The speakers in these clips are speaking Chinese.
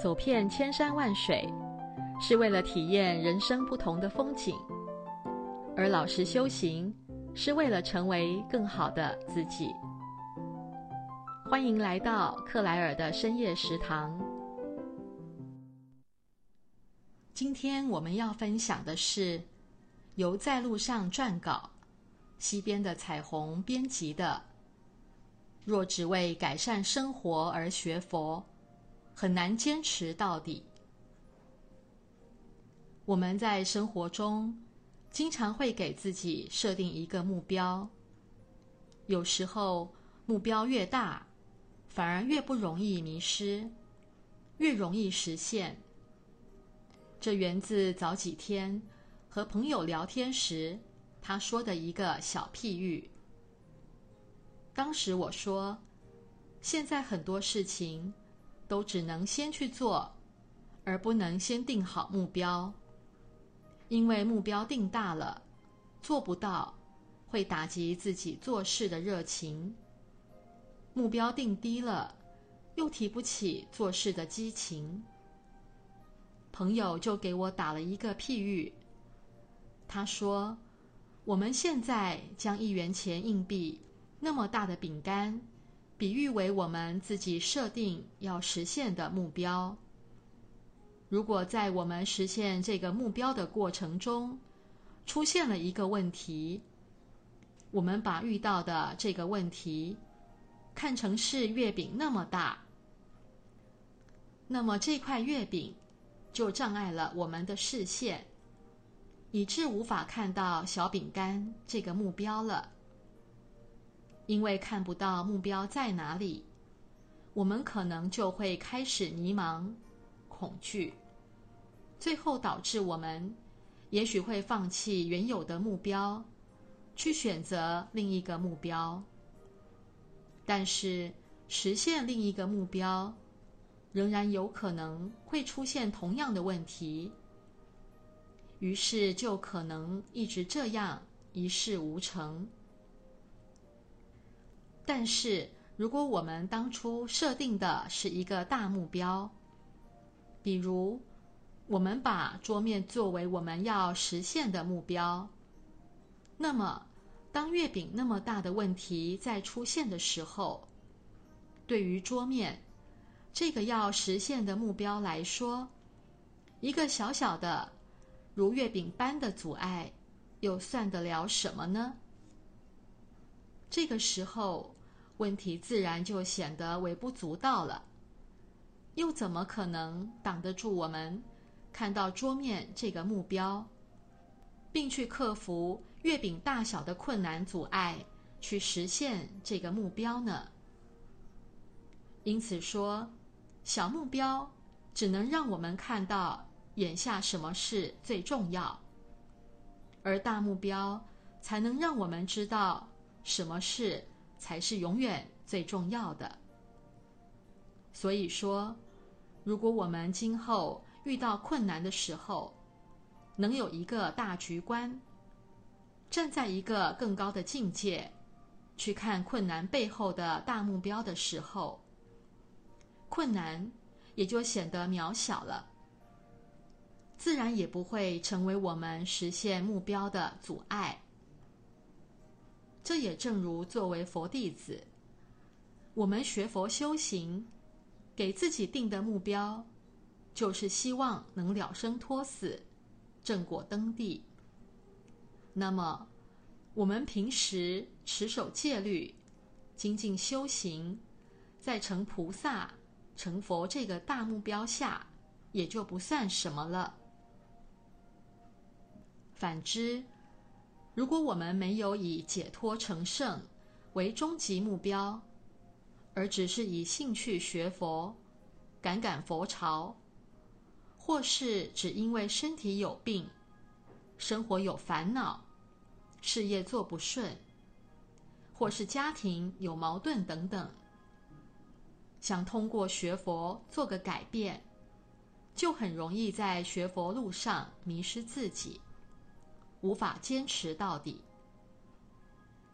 走遍千山万水，是为了体验人生不同的风景；而老实修行，是为了成为更好的自己。欢迎来到克莱尔的深夜食堂。今天我们要分享的是由在路上撰稿、西边的彩虹编辑的。若只为改善生活而学佛，很难坚持到底。我们在生活中经常会给自己设定一个目标，有时候目标越大，反而越不容易迷失，越容易实现。这源自早几天和朋友聊天时，他说的一个小譬喻。当时我说，现在很多事情都只能先去做，而不能先定好目标，因为目标定大了，做不到，会打击自己做事的热情；目标定低了，又提不起做事的激情。朋友就给我打了一个譬喻，他说：“我们现在将一元钱硬币。”那么大的饼干，比喻为我们自己设定要实现的目标。如果在我们实现这个目标的过程中，出现了一个问题，我们把遇到的这个问题看成是月饼那么大，那么这块月饼就障碍了我们的视线，以致无法看到小饼干这个目标了。因为看不到目标在哪里，我们可能就会开始迷茫、恐惧，最后导致我们也许会放弃原有的目标，去选择另一个目标。但是实现另一个目标，仍然有可能会出现同样的问题，于是就可能一直这样一事无成。但是，如果我们当初设定的是一个大目标，比如我们把桌面作为我们要实现的目标，那么当月饼那么大的问题再出现的时候，对于桌面这个要实现的目标来说，一个小小的如月饼般的阻碍，又算得了什么呢？这个时候，问题自然就显得微不足道了，又怎么可能挡得住我们看到桌面这个目标，并去克服月饼大小的困难阻碍，去实现这个目标呢？因此说，小目标只能让我们看到眼下什么事最重要，而大目标才能让我们知道什么事。才是永远最重要的。所以说，如果我们今后遇到困难的时候，能有一个大局观，站在一个更高的境界，去看困难背后的大目标的时候，困难也就显得渺小了，自然也不会成为我们实现目标的阻碍。这也正如作为佛弟子，我们学佛修行，给自己定的目标，就是希望能了生脱死，正果登地。那么，我们平时持守戒律，精进修行，在成菩萨、成佛这个大目标下，也就不算什么了。反之，如果我们没有以解脱成圣为终极目标，而只是以兴趣学佛、赶赶佛潮，或是只因为身体有病、生活有烦恼、事业做不顺，或是家庭有矛盾等等，想通过学佛做个改变，就很容易在学佛路上迷失自己。无法坚持到底。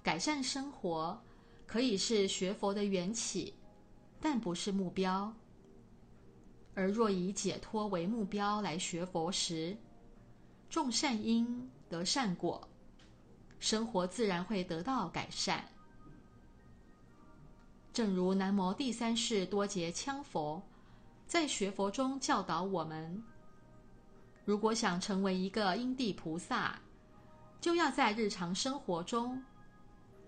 改善生活可以是学佛的缘起，但不是目标。而若以解脱为目标来学佛时，种善因得善果，生活自然会得到改善。正如南无第三世多杰羌佛在学佛中教导我们：如果想成为一个因地菩萨，就要在日常生活中，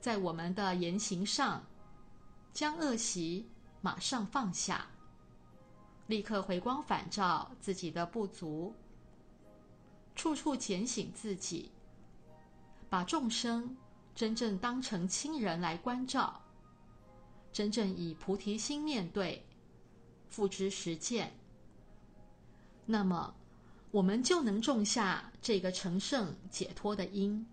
在我们的言行上，将恶习马上放下，立刻回光返照自己的不足，处处检省自己，把众生真正当成亲人来关照。真正以菩提心面对，付之实践，那么我们就能种下这个成圣解脱的因，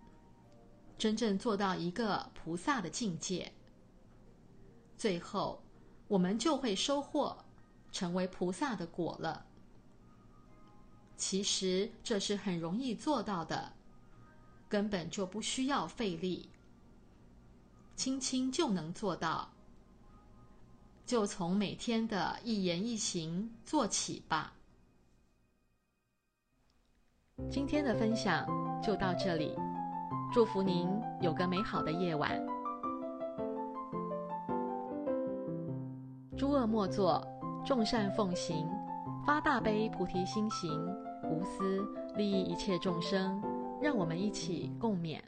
真正做到一个菩萨的境界。最后，我们就会收获成为菩萨的果了。其实这是很容易做到的，根本就不需要费力，轻轻就能做到。就从每天的一言一行做起吧。今天的分享就到这里，祝福您有个美好的夜晚。诸恶莫作，众善奉行，发大悲菩提心行，无私利益一切众生。让我们一起共勉。